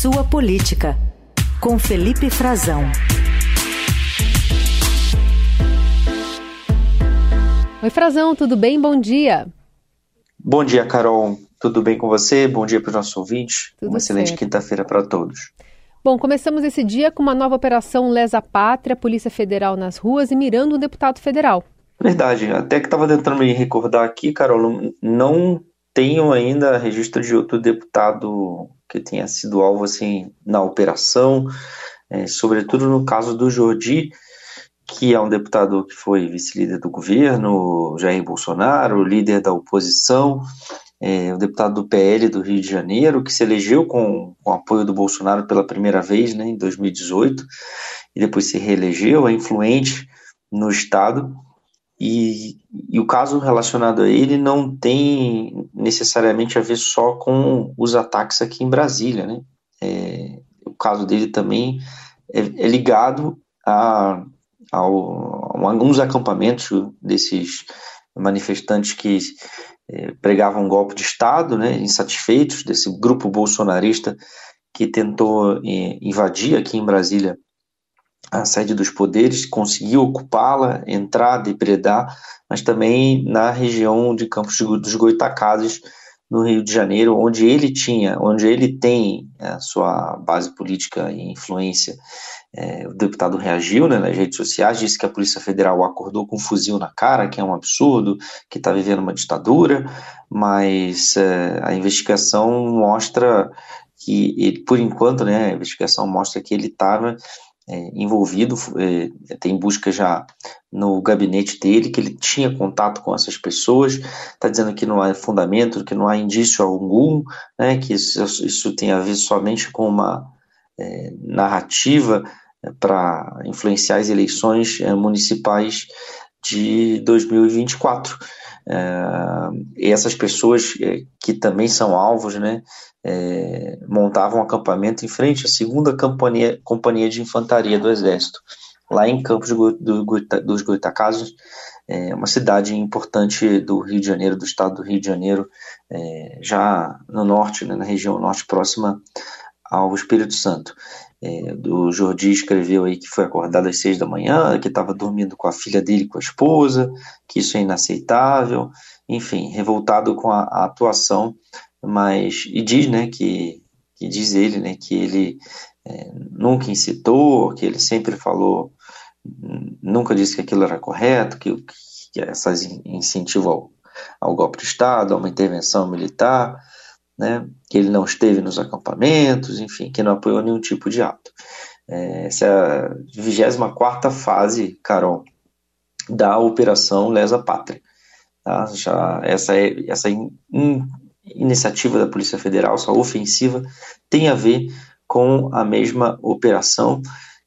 Sua Política, com Felipe Frazão. Oi, Frazão, tudo bem? Bom dia. Bom dia, Carol. Tudo bem com você? Bom dia para os nossos ouvintes. Tudo uma excelente quinta-feira para todos. Bom, começamos esse dia com uma nova operação Lesa Pátria, Polícia Federal nas ruas e mirando um deputado federal. Verdade, até que estava tentando me recordar aqui, Carol, não tenho ainda registro de outro deputado que tenha sido alvo assim na operação, é, sobretudo no caso do Jordi, que é um deputado que foi vice-líder do governo, Jair Bolsonaro, líder da oposição, é, o deputado do PL do Rio de Janeiro, que se elegeu com, com apoio do Bolsonaro pela primeira vez né, em 2018, e depois se reelegeu, é influente no Estado, e, e, o caso relacionado a ele não tem necessariamente a ver só com os ataques aqui em Brasília, né? É, o caso dele também é, é ligado a, a alguns acampamentos desses manifestantes que é, pregavam um golpe de Estado, né, insatisfeitos desse grupo bolsonarista que tentou é, invadir aqui em Brasília a sede dos poderes, conseguiu ocupá-la, entrar, depredar, mas também na região de Campos dos Goitacazes, no Rio de Janeiro, onde ele tinha, onde ele tem a sua base política e influência. É, o deputado reagiu né, nas redes sociais, disse que a Polícia Federal acordou com um fuzil na cara, que é um absurdo, que está vivendo uma ditadura, mas é, a investigação mostra que, ele, por enquanto, né, a investigação mostra que ele estava é, envolvido, é, tem busca já no gabinete dele, que ele tinha contato com essas pessoas, está dizendo que não há fundamento, que não há indício algum, né, que isso, isso tem a ver somente com uma é, narrativa é, para influenciar as eleições é, municipais de 2024. É, e essas pessoas é, que também são alvos, né, é, montavam um acampamento em frente à segunda companhia, companhia de infantaria do Exército, lá em Campos do, do, dos Goitacazes, é, uma cidade importante do Rio de Janeiro, do estado do Rio de Janeiro, é, já no norte, né, na região norte próxima ao Espírito Santo. É, do Jordi escreveu aí que foi acordado às seis da manhã, que estava dormindo com a filha dele, com a esposa, que isso é inaceitável, enfim, revoltado com a, a atuação, mas e diz, né, que, que diz ele, né, que ele é, nunca incitou, que ele sempre falou, nunca disse que aquilo era correto, que, que essas incentivo ao, ao golpe de Estado, a uma intervenção militar, né, que ele não esteve nos acampamentos, enfim, que não apoiou nenhum tipo de ato. É, essa é a 24 fase, Carol, da Operação Lesa Pátria. Tá? Já, essa é, essa in, in, iniciativa da Polícia Federal, essa ofensiva, tem a ver com a mesma operação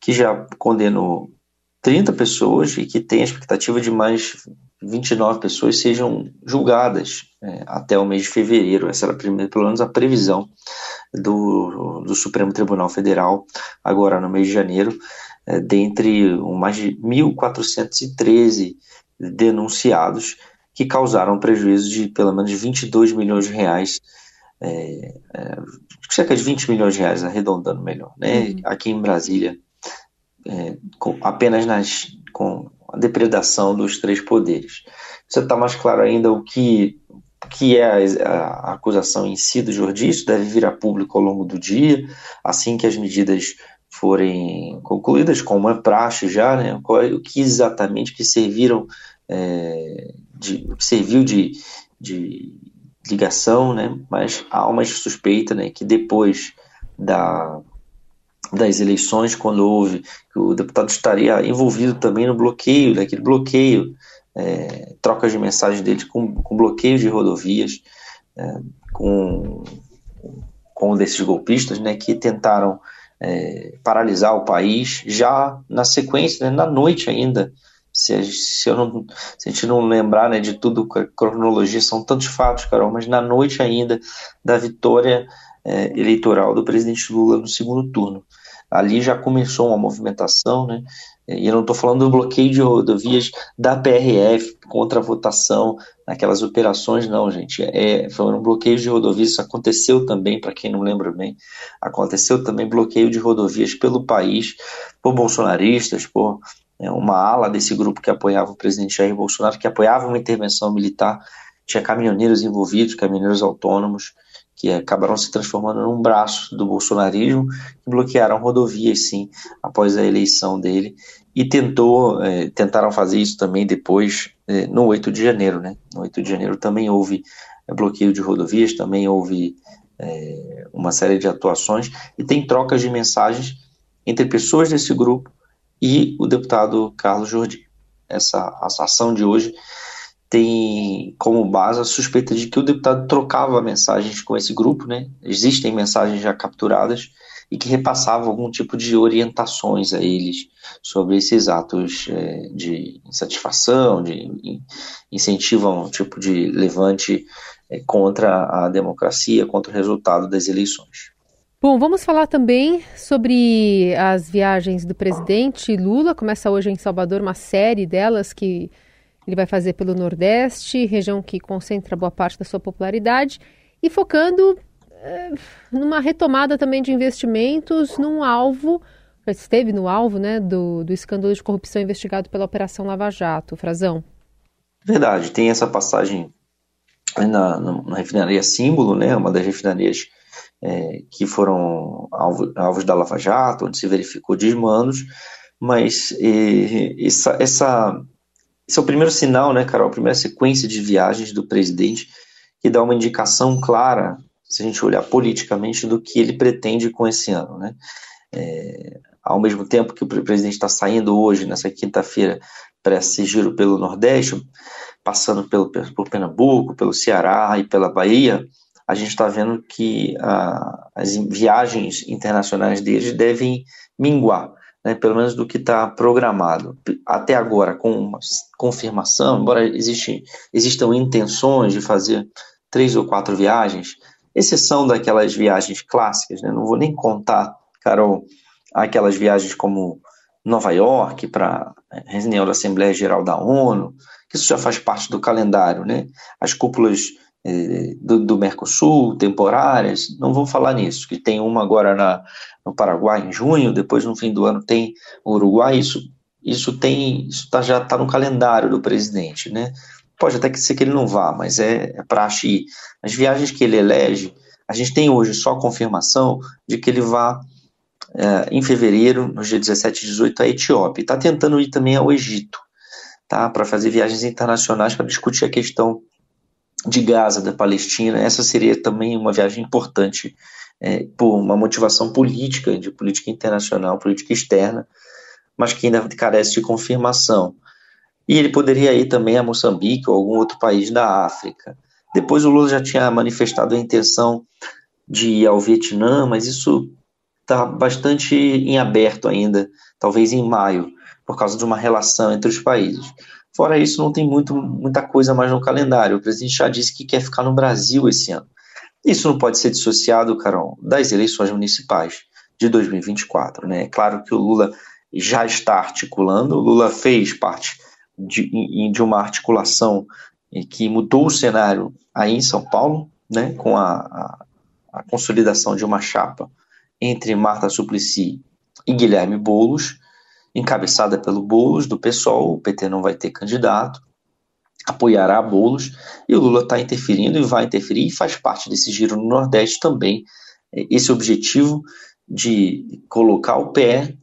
que já condenou 30 pessoas e que tem a expectativa de mais 29 pessoas sejam julgadas é, até o mês de fevereiro. Essa era primeira, pelo menos a previsão do, do Supremo Tribunal Federal, agora no mês de janeiro, é, dentre mais de 1.413 denunciados que causaram prejuízo de pelo menos 22 milhões de reais, é, é, cerca de 20 milhões de reais, arredondando melhor, né? Uhum. aqui em Brasília, é, com, apenas nas, com a depredação dos três poderes. Você está mais claro ainda o que, que é a, a, acusação em si do Jordi, isso deve vir a público ao longo do dia, assim que as medidas forem concluídas, como é praxe já, né, o que exatamente que serviram, é, de, serviu de, de ligação, né, mas há uma suspeita né, que depois da das eleições, quando houve que o deputado estaria envolvido também no bloqueio, daquele bloqueio, é, trocas de mensagens dele com, com bloqueio de rodovias, é, com, com um desses golpistas, né, que tentaram é, paralisar o país já na sequência, né, na noite ainda. Se, se, eu não, se a gente não lembrar né, de tudo, a cronologia, são tantos fatos, Carol, mas na noite ainda da vitória é, eleitoral do presidente Lula no segundo turno. ali já começou uma movimentação, né? E eu não estou falando do bloqueio de rodovias da PRF contra a votação naquelas operações, não, gente. É, foi um bloqueio de rodovias, isso aconteceu também, para quem não lembra bem, aconteceu também bloqueio de rodovias pelo país, por bolsonaristas, por né, uma ala desse grupo que apoiava o presidente Jair Bolsonaro, que apoiava uma intervenção militar, tinha caminhoneiros envolvidos, caminhoneiros autônomos, que acabaram se transformando num braço do bolsonarismo, que bloquearam rodovias, sim, após a eleição dele, e tentou, é, tentaram fazer isso também depois, é, no 8 de janeiro, né? No 8 de janeiro também houve é, bloqueio de rodovias, também houve uma série de atuações, e tem trocas de mensagens entre pessoas desse grupo e o deputado Carlos Jordi. Essa, essa ação de hoje tem como base a suspeita de que o deputado trocava mensagens com esse grupo, né? Existem mensagens já capturadas e que repassava algum tipo de orientações a eles sobre esses atos é, de insatisfação, de incentivam um tipo de levante é, contra a democracia, contra o resultado das eleições. Bom, vamos falar também sobre as viagens do presidente Lula. Começa hoje em Salvador uma série delas que ele vai fazer pelo Nordeste, região que concentra boa parte da sua popularidade, e focando é, numa retomada também de investimentos num alvo, esteve no alvo né, do, do escândalo de corrupção investigado pela Operação Lava Jato, Frazão. Verdade, tem essa passagem na, na refinaria Símbolo, né, uma das refinarias é, que foram alvo, alvos da Lava Jato, onde se verificou desmandos, mas essa, essa esse é o primeiro sinal, né, Carol? A primeira sequência de viagens do presidente que dá uma indicação clara, se a gente olhar politicamente, do que ele pretende com esse ano, né? É, ao mesmo tempo que o presidente está saindo hoje, nessa quinta-feira, para esse giro pelo Nordeste, passando pelo, por Pernambuco, pelo Ceará e pela Bahia, a gente está vendo que as viagens internacionais deles devem minguar né, pelo menos do que está programado. Até agora, com uma confirmação, embora existe, existam intenções de fazer três ou quatro viagens, exceção daquelas viagens clássicas, né, não vou nem contar, Carol, aquelas viagens como Nova York para reunião da Assembleia Geral da ONU, que isso já faz parte do calendário, né? As cúpulas do, do, Mercosul, temporárias, não vou falar nisso, que tem uma agora na, no Paraguai em junho, depois no fim do ano tem o Uruguai, isso, isso tem, isso tá, já está no calendário do presidente, né? Pode até ser que ele não vá, mas é, é praxe ir. As viagens que ele elege, a gente tem hoje só confirmação de que ele vá é, em fevereiro, no dia 17 e 18, à Etiópia. Está tentando ir também ao Egito, tá? Para fazer viagens internacionais para discutir a questão de Gaza, da Palestina. Essa seria também uma viagem importante é, por uma motivação política, de política internacional, política externa, mas que ainda carece de confirmação. E ele poderia ir também a Moçambique ou algum outro país da África. Depois o Lula já tinha manifestado a intenção de ir ao Vietnã, mas isso está bastante em aberto ainda, talvez em maio, por causa de uma relação entre os países. Fora isso, não tem muito, muita coisa mais no calendário. O presidente já disse que quer ficar no Brasil esse ano. Isso não pode ser dissociado, Carol, das eleições municipais de 2024. Né? É claro que o Lula já está articulando, o Lula fez parte de, de uma articulação que mudou o cenário aí em São Paulo, né, com a, a, a consolidação de uma chapa entre Marta Suplicy e Guilherme Boulos, encabeçada pelo Boulos, do PSOL, o PT não vai ter candidato, apoiará Boulos, e o Lula está interferindo e vai interferir, e faz parte desse giro no Nordeste também, é, esse objetivo de colocar o pé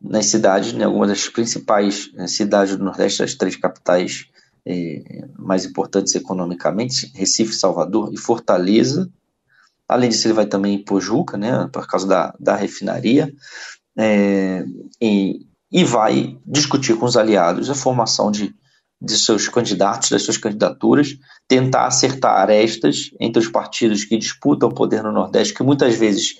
nas cidades, né, algumas das principais né, cidades do Nordeste, as três capitais é, mais importantes economicamente, Recife, Salvador e Fortaleza. Além disso, ele vai também em Pojuca, né, por causa da, da refinaria, é, e, e vai discutir com os aliados a formação de de seus candidatos, das suas candidaturas, tentar acertar arestas entre os partidos que disputam o poder no Nordeste, que muitas vezes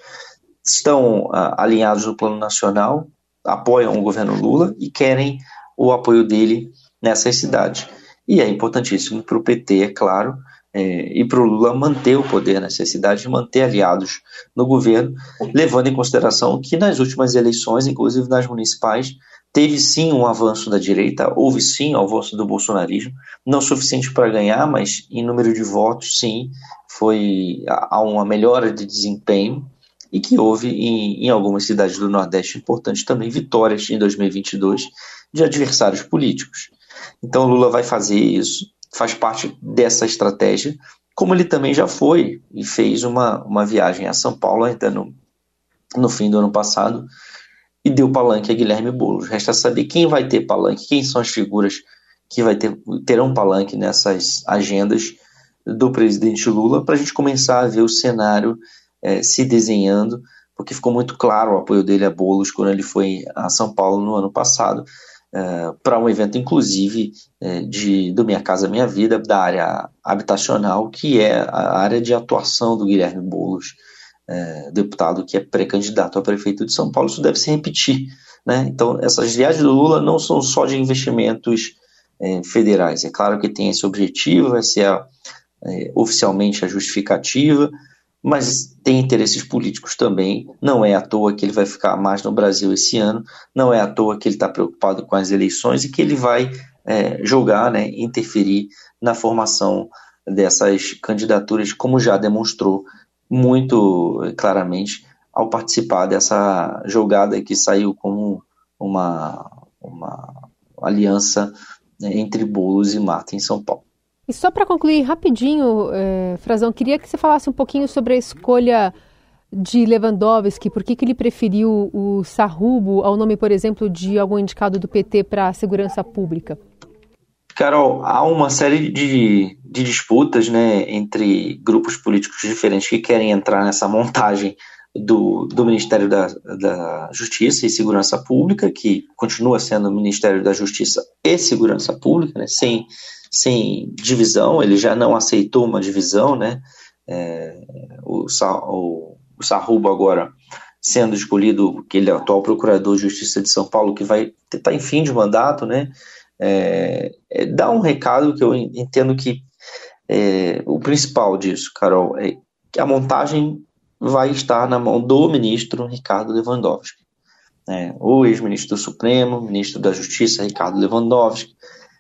estão uh, alinhados no plano nacional, apoiam o governo Lula e querem o apoio dele nessas cidades. E é importantíssimo para o PT, é claro, é, e para o Lula manter o poder, a necessidade de manter aliados no governo, levando em consideração que nas últimas eleições, inclusive nas municipais, teve sim um avanço da direita, houve sim um avanço do bolsonarismo, não suficiente para ganhar, mas em número de votos, sim, foi há uma melhora de desempenho e que houve em, em algumas cidades do Nordeste importantes também vitórias em 2022 de adversários políticos. Então Lula vai fazer isso, faz parte dessa estratégia, como ele também já foi e fez uma, uma viagem a São Paulo ainda no, no fim do ano passado e deu palanque a Guilherme Boulos. Resta saber quem vai ter palanque, quem são as figuras que vai ter, terão palanque nessas agendas do presidente Lula, para a gente começar a ver o cenário é, se desenhando, porque ficou muito claro o apoio dele a Boulos quando ele foi a São Paulo no ano passado, é, para um evento, inclusive, é, de, do Minha Casa Minha Vida, da área habitacional, que é a área de atuação do Guilherme Boulos, é, deputado que é pré-candidato a prefeito de São Paulo. Isso deve se repetir. Né? Então, essas viagens do Lula não são só de investimentos federais. É claro que tem esse objetivo, essa é, a, é oficialmente a justificativa, mas tem interesses políticos também. Não é à toa que ele vai ficar mais no Brasil esse ano, não é à toa que ele está preocupado com as eleições e que ele vai é, jogar, né, interferir na formação dessas candidaturas, como já demonstrou muito claramente ao participar dessa jogada que saiu como uma, uma aliança né, entre Boulos e Mata em São Paulo. E só para concluir rapidinho, é, Frazão, queria que você falasse um pouquinho sobre a escolha de Lewandowski, por que, que ele preferiu o Sarrubo ao nome, por exemplo, de algum indicado do PT para a segurança pública? Carol, há uma série de, de disputas né, entre grupos políticos diferentes que querem entrar nessa montagem do, do Ministério da, da Justiça e Segurança Pública, que continua sendo o Ministério da Justiça e Segurança Pública, né, sem sem divisão, ele já não aceitou uma divisão, né? É, o, o, o Sarrubo agora sendo escolhido, que ele é o atual procurador de justiça de São Paulo, que vai estar em fim de mandato, né? É, é, dá um recado que eu entendo que é, o principal disso, Carol, é que a montagem vai estar na mão do ministro Ricardo Lewandowski. Né? O ex-ministro do Supremo, ministro da Justiça Ricardo Lewandowski,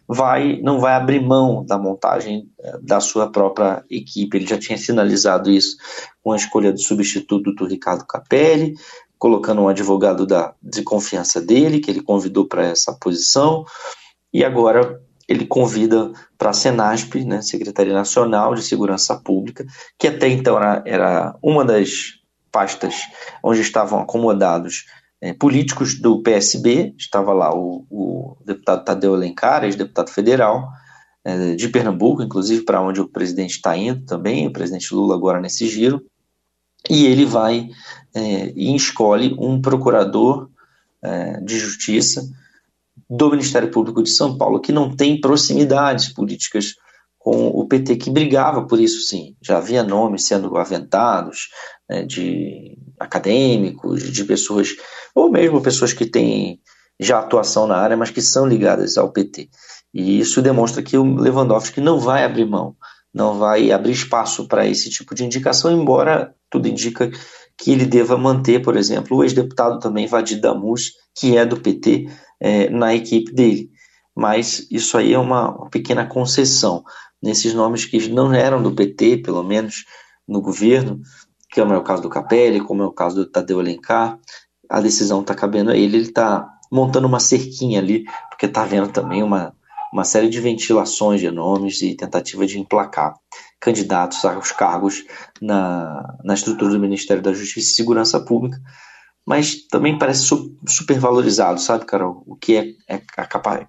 vai não vai abrir mão da montagem eh, da sua própria equipe. Ele já tinha sinalizado isso com a escolha do substituto do Ricardo Capelli, colocando um advogado da, de confiança dele, que ele convidou para essa posição, e agora ele convida para a Senasp, né, Secretaria Nacional de Segurança Pública, que até então era, era uma das pastas onde estavam acomodados é, políticos do PSB, estava lá o, o deputado Tadeu Alencar, ex-deputado federal, é, de Pernambuco, inclusive para onde o presidente está indo também, o presidente Lula agora nesse giro, e ele vai é, e escolhe um procurador é, de justiça do Ministério Público de São Paulo, que não tem proximidades políticas com o PT, que brigava por isso sim. Já havia nomes sendo aventados né, de acadêmicos, de pessoas, ou mesmo pessoas que têm já atuação na área, mas que são ligadas ao PT. E isso demonstra que o Lewandowski não vai abrir mão, não vai abrir espaço para esse tipo de indicação, embora tudo indica que ele deva manter, por exemplo, o ex-deputado também Vadir Damus, que é do PT, é, na equipe dele. Mas isso aí é uma, uma pequena concessão nesses nomes que não eram do PT, pelo menos no governo, como é o caso do Capelli, como é o caso do Tadeu Alencar, a decisão está cabendo a ele, ele está montando uma cerquinha ali, porque está vendo também uma, uma série de ventilações de nomes e tentativa de emplacar candidatos aos cargos na, na estrutura do Ministério da Justiça e Segurança Pública, mas também parece super valorizado, sabe, Carol? O que é, é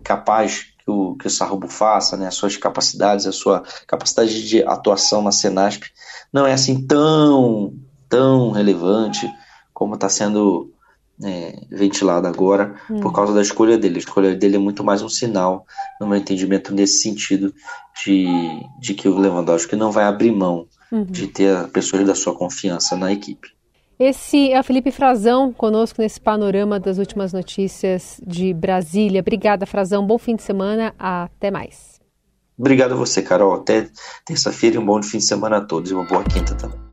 capaz que o, que o Sarrubo faça, né, as suas capacidades, a sua capacidade de atuação na Senasp, não é assim tão, tão relevante como está sendo é, ventilado agora hum. por causa da escolha dele. A escolha dele é muito mais um sinal, no meu entendimento, nesse sentido, de, de que o Lewandowski não vai abrir mão uhum. de ter pessoas da sua confiança na equipe. Esse é o Felipe Frazão conosco nesse panorama das últimas notícias de Brasília. Obrigada, Frazão. Bom fim de semana. Até mais. Obrigado a você, Carol. Até terça-feira e um bom fim de semana a todos e uma boa quinta também.